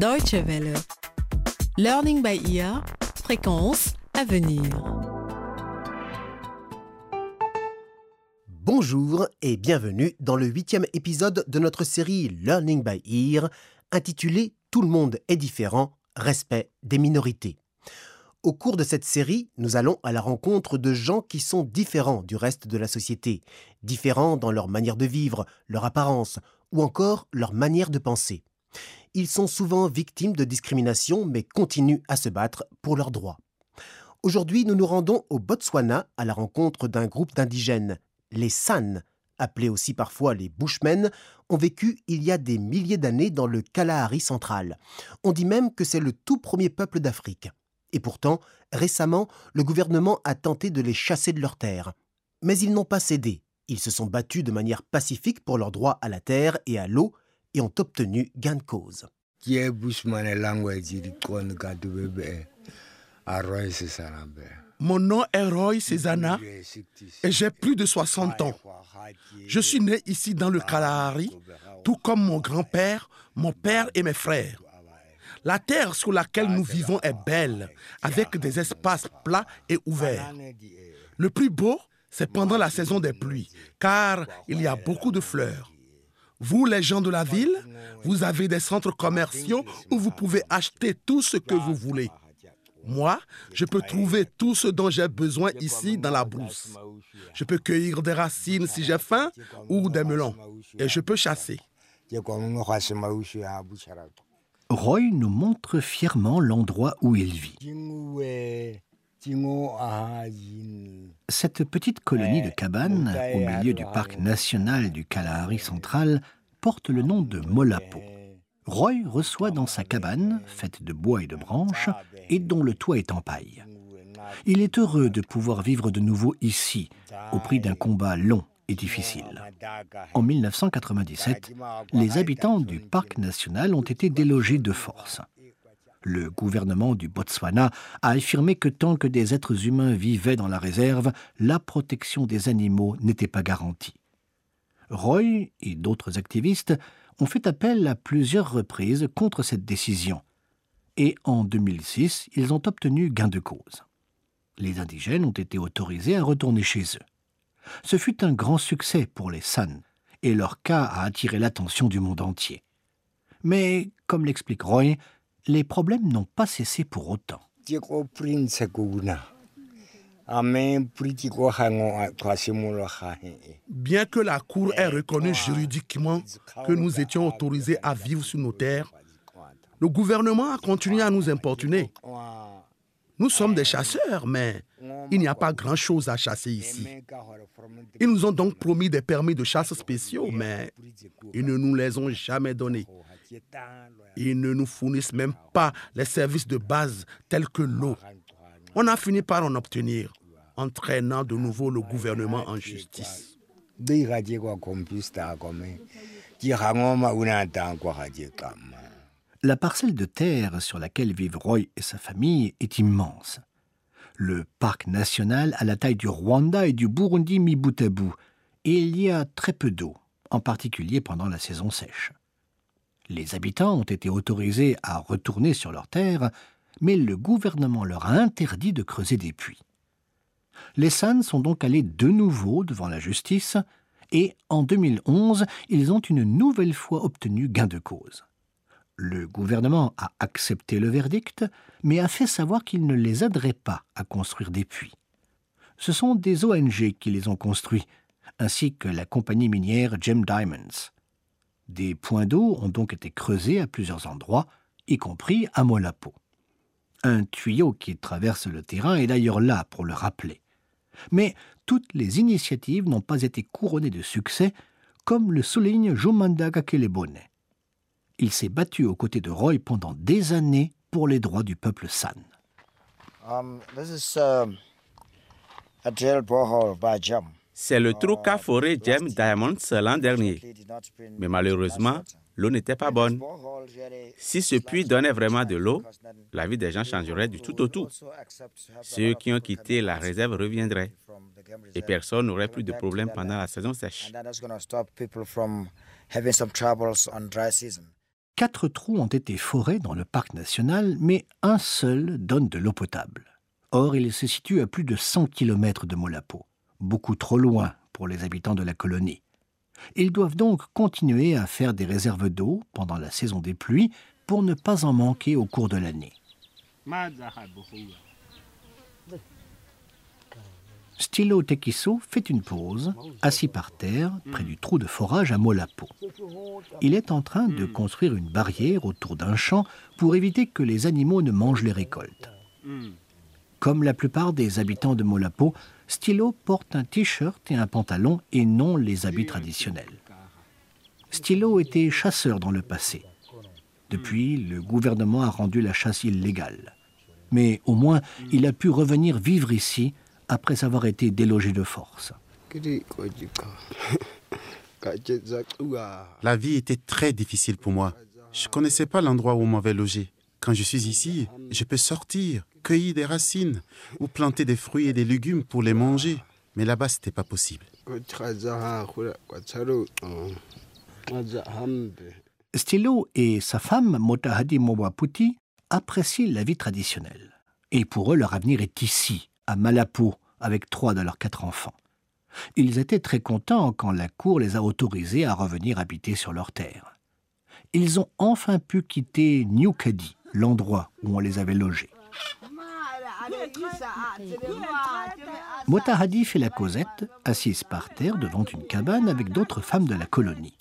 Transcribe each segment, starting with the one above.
Deutsche Welle. Learning by ear. Fréquence à venir. Bonjour et bienvenue dans le huitième épisode de notre série Learning by Ear, intitulée Tout le monde est différent, respect des minorités. Au cours de cette série, nous allons à la rencontre de gens qui sont différents du reste de la société, différents dans leur manière de vivre, leur apparence ou encore leur manière de penser. Ils sont souvent victimes de discrimination mais continuent à se battre pour leurs droits. Aujourd'hui, nous nous rendons au Botswana à la rencontre d'un groupe d'indigènes. Les San, appelés aussi parfois les Bushmen, ont vécu il y a des milliers d'années dans le Kalahari central. On dit même que c'est le tout premier peuple d'Afrique. Et pourtant, récemment, le gouvernement a tenté de les chasser de leurs terres. Mais ils n'ont pas cédé. Ils se sont battus de manière pacifique pour leur droit à la terre et à l'eau et ont obtenu gain de cause. Mon nom est Roy Cézana et j'ai plus de 60 ans. Je suis né ici dans le Kalahari, tout comme mon grand-père, mon père et mes frères. La terre sur laquelle nous vivons est belle, avec des espaces plats et ouverts. Le plus beau, c'est pendant la saison des pluies, car il y a beaucoup de fleurs. Vous, les gens de la ville, vous avez des centres commerciaux où vous pouvez acheter tout ce que vous voulez. Moi, je peux trouver tout ce dont j'ai besoin ici dans la brousse. Je peux cueillir des racines si j'ai faim ou des melons. Et je peux chasser. Roy nous montre fièrement l'endroit où il vit. Cette petite colonie de cabanes au milieu du parc national du Kalahari central porte le nom de Molapo. Roy reçoit dans sa cabane, faite de bois et de branches, et dont le toit est en paille. Il est heureux de pouvoir vivre de nouveau ici, au prix d'un combat long et difficile. En 1997, les habitants du parc national ont été délogés de force. Le gouvernement du Botswana a affirmé que tant que des êtres humains vivaient dans la réserve, la protection des animaux n'était pas garantie. Roy et d'autres activistes ont fait appel à plusieurs reprises contre cette décision. Et en 2006, ils ont obtenu gain de cause. Les indigènes ont été autorisés à retourner chez eux. Ce fut un grand succès pour les San, et leur cas a attiré l'attention du monde entier. Mais, comme l'explique Roy, les problèmes n'ont pas cessé pour autant. Bien que la Cour ait reconnu juridiquement que nous étions autorisés à vivre sur nos terres, le gouvernement a continué à nous importuner. Nous sommes des chasseurs, mais il n'y a pas grand-chose à chasser ici. Ils nous ont donc promis des permis de chasse spéciaux, mais ils ne nous les ont jamais donnés. Ils ne nous fournissent même pas les services de base tels que l'eau. On a fini par en obtenir, entraînant de nouveau le gouvernement en justice. La parcelle de terre sur laquelle vivent Roy et sa famille est immense. Le parc national a la taille du Rwanda et du Burundi mis bout à bout, et il y a très peu d'eau, en particulier pendant la saison sèche. Les habitants ont été autorisés à retourner sur leurs terres, mais le gouvernement leur a interdit de creuser des puits. Les San sont donc allés de nouveau devant la justice, et en 2011, ils ont une nouvelle fois obtenu gain de cause. Le gouvernement a accepté le verdict, mais a fait savoir qu'il ne les aiderait pas à construire des puits. Ce sont des ONG qui les ont construits, ainsi que la compagnie minière Gem Diamonds. Des points d'eau ont donc été creusés à plusieurs endroits, y compris à Molapo. Un tuyau qui traverse le terrain est d'ailleurs là pour le rappeler. Mais toutes les initiatives n'ont pas été couronnées de succès, comme le souligne Jomanda Kakelebone il s'est battu aux côtés de Roy pendant des années pour les droits du peuple San. C'est le trou foré Gem Diamonds l'an dernier. Mais malheureusement, l'eau n'était pas bonne. Si ce puits donnait vraiment de l'eau, la vie des gens changerait du tout au tout. Ceux qui ont quitté la réserve reviendraient et personne n'aurait plus de problèmes pendant la saison sèche. Quatre trous ont été forés dans le parc national, mais un seul donne de l'eau potable. Or, il se situe à plus de 100 km de Molapo, beaucoup trop loin pour les habitants de la colonie. Ils doivent donc continuer à faire des réserves d'eau pendant la saison des pluies pour ne pas en manquer au cours de l'année. Stilo Tekiso fait une pause, assis par terre, près du trou de forage à Molapo. Il est en train de construire une barrière autour d'un champ pour éviter que les animaux ne mangent les récoltes. Comme la plupart des habitants de Molapo, Stilo porte un t-shirt et un pantalon et non les habits traditionnels. Stilo était chasseur dans le passé. Depuis, le gouvernement a rendu la chasse illégale. Mais au moins, il a pu revenir vivre ici après avoir été délogé de force. La vie était très difficile pour moi. Je ne connaissais pas l'endroit où on m'avait logé. Quand je suis ici, je peux sortir, cueillir des racines ou planter des fruits et des légumes pour les manger. Mais là-bas, ce n'était pas possible. Stilo et sa femme, Motahadi Mowaputi, apprécient la vie traditionnelle. Et pour eux, leur avenir est ici, à Malapo, avec trois de leurs quatre enfants. Ils étaient très contents quand la cour les a autorisés à revenir habiter sur leur terre. Ils ont enfin pu quitter New l'endroit où on les avait logés. Motahadi fait la causette, assise par terre devant une cabane avec d'autres femmes de la colonie.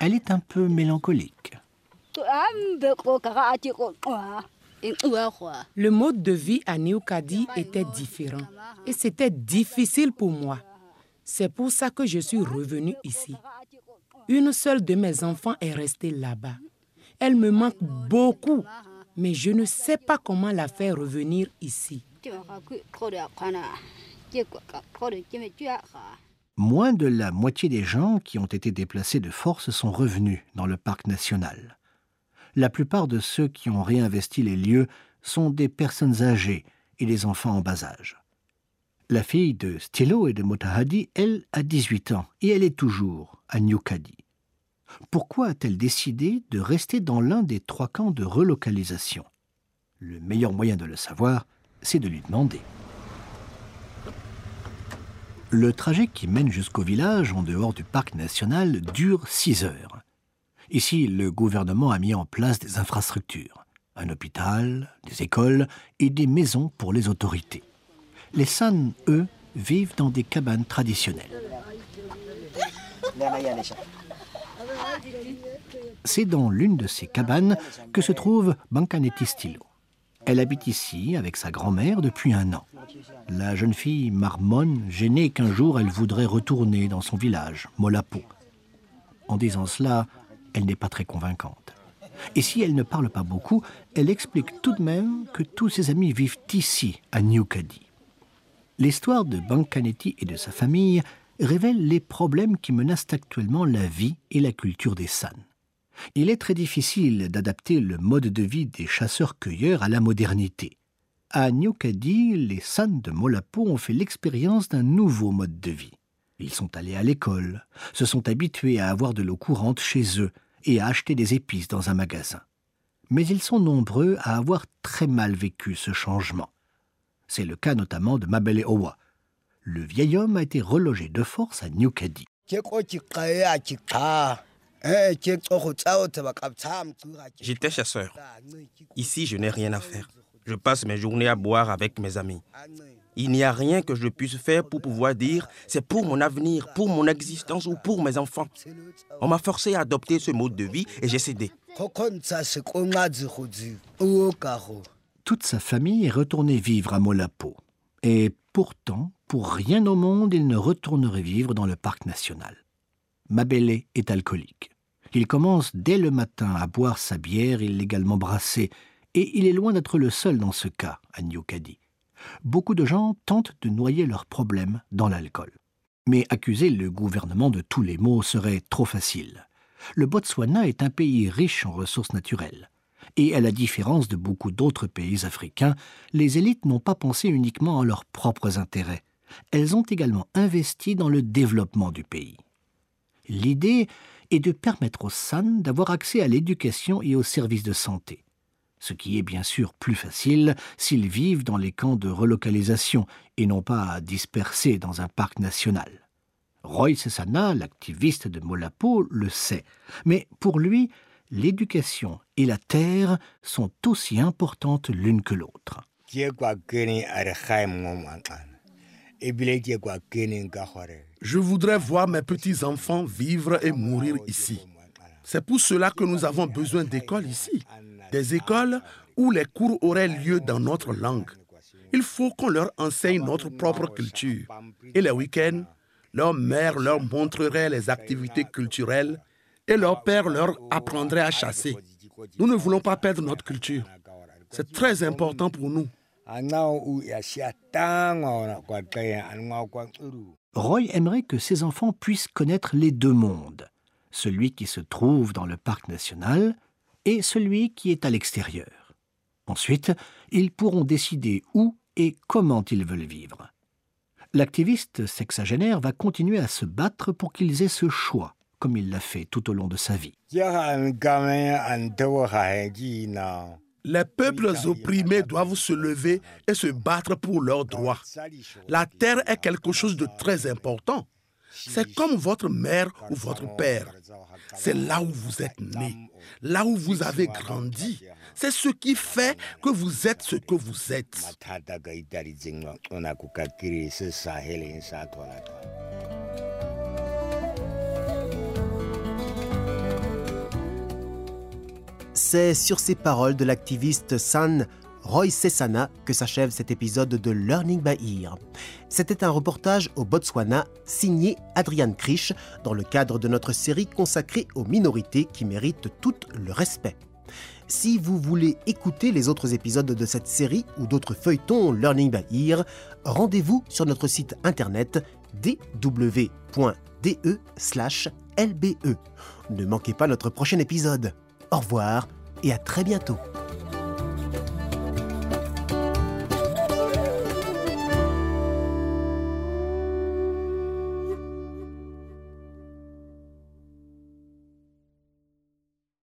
Elle est un peu mélancolique. Le mode de vie à Cady était différent et c'était difficile pour moi. C'est pour ça que je suis revenue ici. Une seule de mes enfants est restée là-bas. Elle me manque beaucoup, mais je ne sais pas comment la faire revenir ici. Moins de la moitié des gens qui ont été déplacés de force sont revenus dans le parc national. La plupart de ceux qui ont réinvesti les lieux sont des personnes âgées et des enfants en bas âge. La fille de Stilo et de Motahadi, elle, a 18 ans et elle est toujours à Cady. Pourquoi a-t-elle décidé de rester dans l'un des trois camps de relocalisation? Le meilleur moyen de le savoir, c'est de lui demander. Le trajet qui mène jusqu'au village, en dehors du parc national, dure six heures. Ici, le gouvernement a mis en place des infrastructures, un hôpital, des écoles et des maisons pour les autorités. Les San, eux, vivent dans des cabanes traditionnelles. C'est dans l'une de ces cabanes que se trouve Bancanetti Stilo. Elle habite ici avec sa grand-mère depuis un an. La jeune fille marmonne, gênée qu'un jour elle voudrait retourner dans son village, Molapo. En disant cela, elle n'est pas très convaincante. Et si elle ne parle pas beaucoup, elle explique tout de même que tous ses amis vivent ici, à New Cady. L'histoire de Bancanetti et de sa famille révèle les problèmes qui menacent actuellement la vie et la culture des San. Il est très difficile d'adapter le mode de vie des chasseurs-cueilleurs à la modernité. À Cady, les San de Molapo ont fait l'expérience d'un nouveau mode de vie. Ils sont allés à l'école, se sont habitués à avoir de l'eau courante chez eux et à acheter des épices dans un magasin. Mais ils sont nombreux à avoir très mal vécu ce changement. C'est le cas notamment de Mabele Owa. Le vieil homme a été relogé de force à Cady. J'étais chasseur. Ici, je n'ai rien à faire. Je passe mes journées à boire avec mes amis. Il n'y a rien que je puisse faire pour pouvoir dire c'est pour mon avenir, pour mon existence ou pour mes enfants. On m'a forcé à adopter ce mode de vie et j'ai cédé toute sa famille est retournée vivre à Molapo. Et pourtant, pour rien au monde, il ne retournerait vivre dans le parc national. Mabele est alcoolique. Il commence dès le matin à boire sa bière illégalement brassée, et il est loin d'être le seul dans ce cas à New Cady. Beaucoup de gens tentent de noyer leurs problèmes dans l'alcool. Mais accuser le gouvernement de tous les maux serait trop facile. Le Botswana est un pays riche en ressources naturelles. Et à la différence de beaucoup d'autres pays africains, les élites n'ont pas pensé uniquement à leurs propres intérêts. Elles ont également investi dans le développement du pays. L'idée et de permettre aux San d'avoir accès à l'éducation et aux services de santé. Ce qui est bien sûr plus facile s'ils vivent dans les camps de relocalisation et non pas dispersés dans un parc national. Roy Sessana, l'activiste de Molapo, le sait. Mais pour lui, l'éducation et la terre sont aussi importantes l'une que l'autre. Je voudrais voir mes petits-enfants vivre et mourir ici. C'est pour cela que nous avons besoin d'écoles ici. Des écoles où les cours auraient lieu dans notre langue. Il faut qu'on leur enseigne notre propre culture. Et les week-ends, leur mère leur montrerait les activités culturelles et leur père leur apprendrait à chasser. Nous ne voulons pas perdre notre culture. C'est très important pour nous. Roy aimerait que ses enfants puissent connaître les deux mondes, celui qui se trouve dans le parc national et celui qui est à l'extérieur. Ensuite, ils pourront décider où et comment ils veulent vivre. L'activiste sexagénaire va continuer à se battre pour qu'ils aient ce choix, comme il l'a fait tout au long de sa vie. Les peuples opprimés doivent se lever et se battre pour leurs droits. La terre est quelque chose de très important. C'est comme votre mère ou votre père. C'est là où vous êtes né, là où vous avez grandi. C'est ce qui fait que vous êtes ce que vous êtes. C'est sur ces paroles de l'activiste San Roy Sessana que s'achève cet épisode de Learning by Ear. C'était un reportage au Botswana signé Adrian Krisch dans le cadre de notre série consacrée aux minorités qui méritent tout le respect. Si vous voulez écouter les autres épisodes de cette série ou d'autres feuilletons Learning by Ear, rendez-vous sur notre site internet dw.de/lbe. Ne manquez pas notre prochain épisode. Au revoir et à très bientôt.